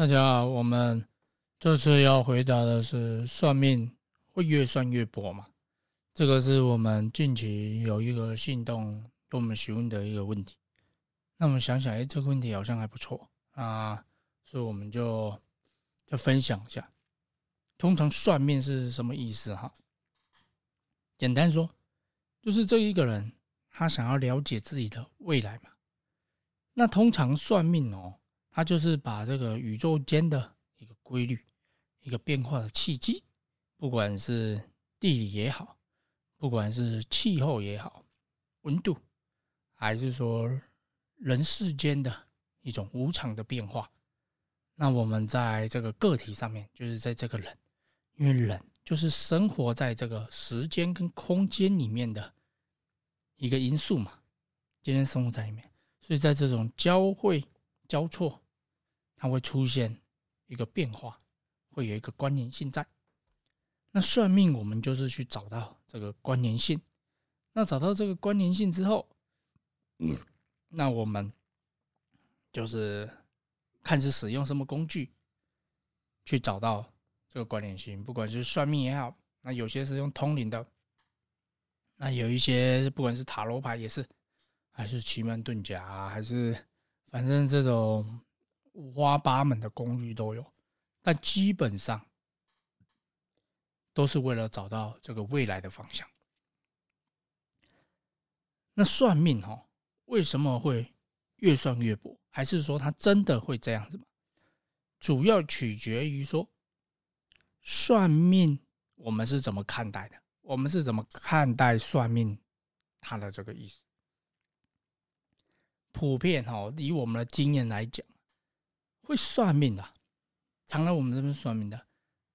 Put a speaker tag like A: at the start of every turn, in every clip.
A: 大家好，我们这次要回答的是算命会越算越薄嘛？这个是我们近期有一个信动跟我们询问的一个问题。那我们想想，哎，这个问题好像还不错啊，所以我们就就分享一下。通常算命是什么意思哈？简单说，就是这一个人他想要了解自己的未来嘛。那通常算命哦。它就是把这个宇宙间的一个规律、一个变化的契机，不管是地理也好，不管是气候也好，温度，还是说人世间的一种无常的变化，那我们在这个个体上面，就是在这个人，因为人就是生活在这个时间跟空间里面的一个因素嘛，今天生活在里面，所以在这种交汇。交错，它会出现一个变化，会有一个关联性在。那算命，我们就是去找到这个关联性。那找到这个关联性之后，那我们就是看是使用什么工具去找到这个关联性。不管是算命也好，那有些是用通灵的，那有一些不管是塔罗牌也是，还是奇门遁甲，还是。反正这种五花八门的工具都有，但基本上都是为了找到这个未来的方向。那算命哈，为什么会越算越薄？还是说它真的会这样子吗？主要取决于说算命我们是怎么看待的，我们是怎么看待算命它的这个意思。普遍哈，以我们的经验来讲，会算命的，常来我们这边算命的，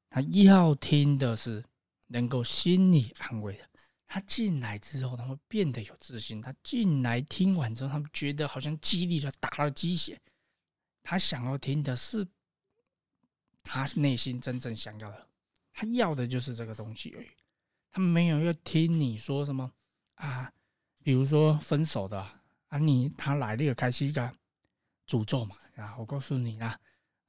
A: 他要听的是能够心理安慰的。他进来之后，他会变得有自信。他进来听完之后，他们觉得好像激励了，打了鸡血。他想要听的是他内心真正想要的，他要的就是这个东西而已。他没有要听你说什么啊，比如说分手的。啊，你他来了个开西个诅咒嘛？啊，我告诉你啦，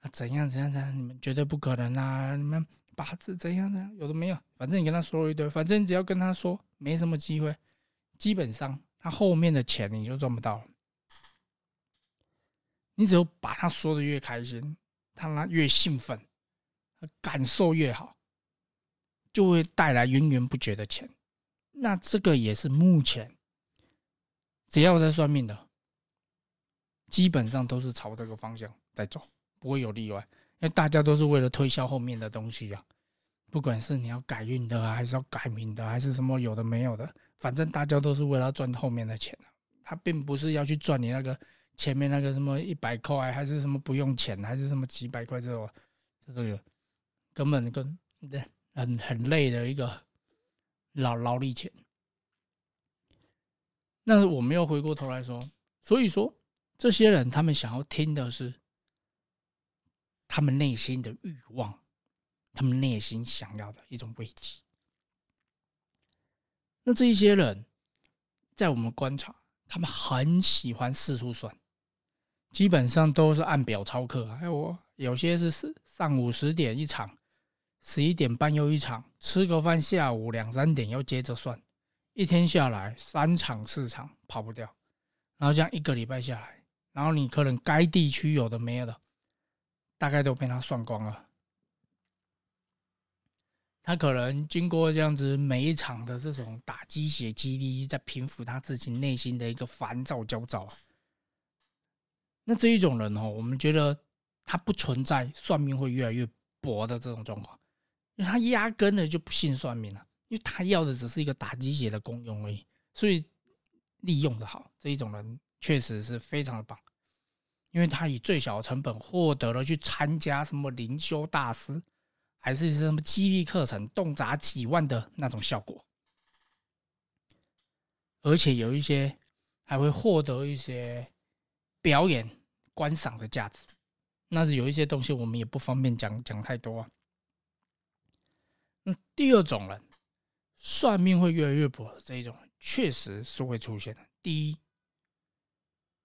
A: 啊，怎样怎样怎样，你们绝对不可能啊！你们八字怎样怎样，有的没有，反正你跟他说一堆，反正只要跟他说，没什么机会，基本上他后面的钱你就赚不到。你只有把他说的越开心，他那越兴奋，感受越好，就会带来源源不绝的钱。那这个也是目前。只要在算命的，基本上都是朝这个方向在走，不会有例外。因为大家都是为了推销后面的东西呀，不管是你要改运的，还是要改名的，还是什么有的没有的，反正大家都是为了赚后面的钱啊他并不是要去赚你那个前面那个什么一百块，还是什么不用钱，还是什么几百块这种，这个根本跟很很累的一个劳劳力钱。那我们又回过头来说，所以说这些人他们想要听的是他们内心的欲望，他们内心想要的一种慰藉。那这一些人，在我们观察，他们很喜欢四处算，基本上都是按表操课。还有有些是是上午十点一场，十一点半又一场，吃个饭，下午两三点又接着算。一天下来三场四场跑不掉，然后这样一个礼拜下来，然后你可能该地区有的没有的，大概都被他算光了。他可能经过这样子每一场的这种打鸡血激励，在平复他自己内心的一个烦躁焦躁啊。那这一种人哦，我们觉得他不存在算命会越来越薄的这种状况，因为他压根的就不信算命了。因为他要的只是一个打鸡血的功用而已，所以利用的好这一种人确实是非常的棒，因为他以最小的成本获得了去参加什么灵修大师，还是什么激励课程，动辄几万的那种效果，而且有一些还会获得一些表演观赏的价值，那是有一些东西我们也不方便讲讲太多啊。那第二种人。算命会越来越薄，这一种确实是会出现的。第一，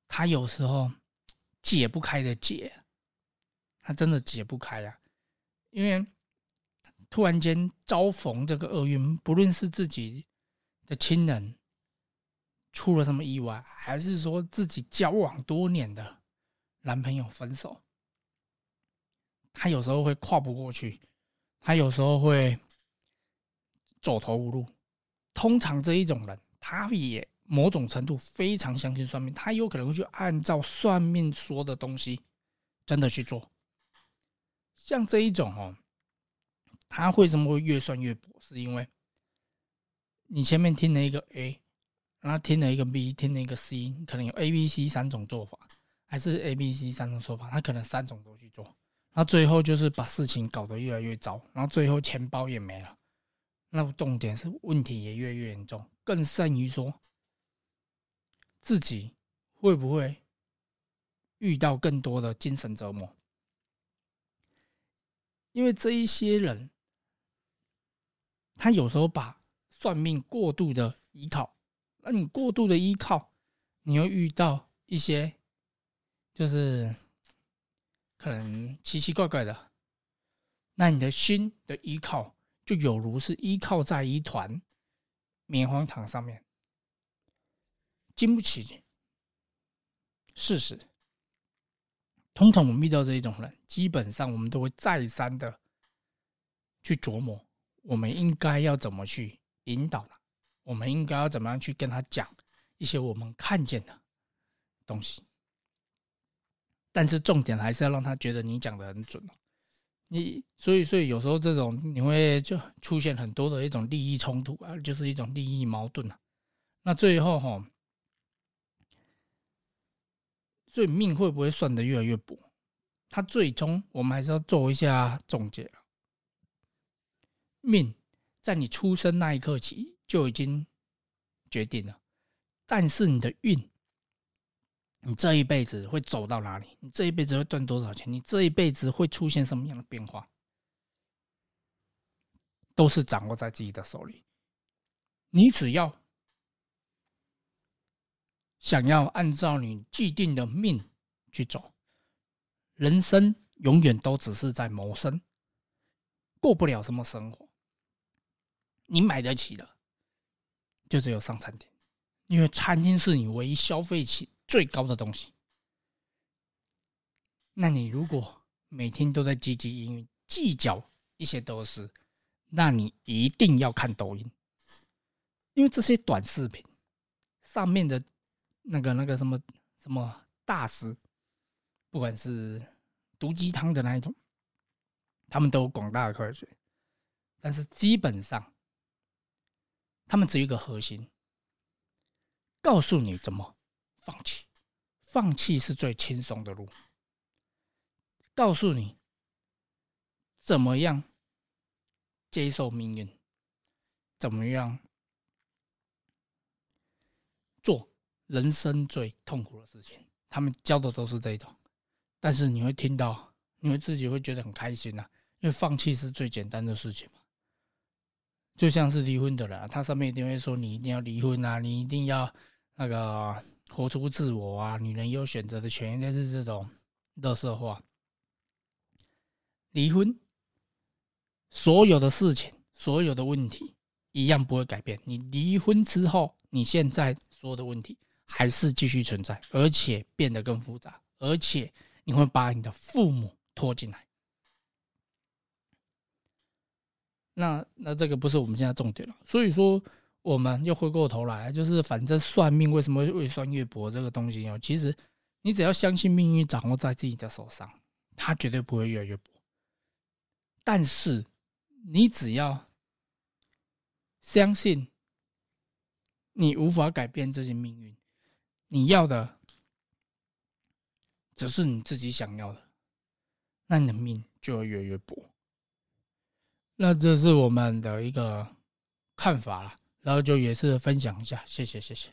A: 他有时候解不开的结，他真的解不开呀，因为突然间遭逢这个厄运，不论是自己的亲人出了什么意外，还是说自己交往多年的男朋友分手，他有时候会跨不过去，他有时候会走投无路。通常这一种人，他也某种程度非常相信算命，他有可能会去按照算命说的东西真的去做。像这一种哦，他为什么会越算越薄？是因为你前面听了一个 A，然后听了一个 B，听了一个 C，可能有 A、B、C 三种做法，还是 A、B、C 三种说法，他可能三种都去做，那最后就是把事情搞得越来越糟，然后最后钱包也没了。那重点是问题也越来越严重，更甚于说自己会不会遇到更多的精神折磨？因为这一些人，他有时候把算命过度的依靠，那你过度的依靠，你会遇到一些就是可能奇奇怪怪的，那你的心的依靠。就有如是依靠在一团棉花糖上面，经不起事实。通常我们遇到这一种人，基本上我们都会再三的去琢磨，我们应该要怎么去引导他，我们应该要怎么样去跟他讲一些我们看见的东西。但是重点还是要让他觉得你讲的很准哦。你所以所以有时候这种你会就出现很多的一种利益冲突啊，就是一种利益矛盾啊。那最后哈，所以命会不会算的越来越薄？它最终我们还是要做一下总结。命在你出生那一刻起就已经决定了，但是你的运。你这一辈子会走到哪里？你这一辈子会赚多少钱？你这一辈子会出现什么样的变化？都是掌握在自己的手里。你只要想要按照你既定的命去走，人生永远都只是在谋生，过不了什么生活。你买得起的，就只有上餐厅，因为餐厅是你唯一消费起。最高的东西，那你如果每天都在积极营运、计较一些得失，那你一定要看抖音，因为这些短视频上面的那个、那个什么什么大师，不管是毒鸡汤的那一种，他们都有广大的科学，但是基本上，他们只有一个核心，告诉你怎么。放弃，放弃是最轻松的路。告诉你怎么样接受命运，怎么样做人生最痛苦的事情。他们教的都是这种，但是你会听到，你会自己会觉得很开心呐，因为放弃是最简单的事情嘛。就像是离婚的人，他上面一定会说你一定要离婚啊，你一定要那个。活出自我啊！女人有选择的权利，类是这种乐色话。离婚，所有的事情，所有的问题，一样不会改变。你离婚之后，你现在所有的问题还是继续存在，而且变得更复杂，而且你会把你的父母拖进来。那那这个不是我们现在重点了，所以说。我们又回过头来，就是反正算命为什么越算越薄这个东西哦，其实你只要相信命运掌握在自己的手上，它绝对不会越来越薄。但是你只要相信你无法改变这些命运，你要的只是你自己想要的，那你的命就会越来越薄。那这是我们的一个看法了。然后就也是分享一下，谢谢谢谢。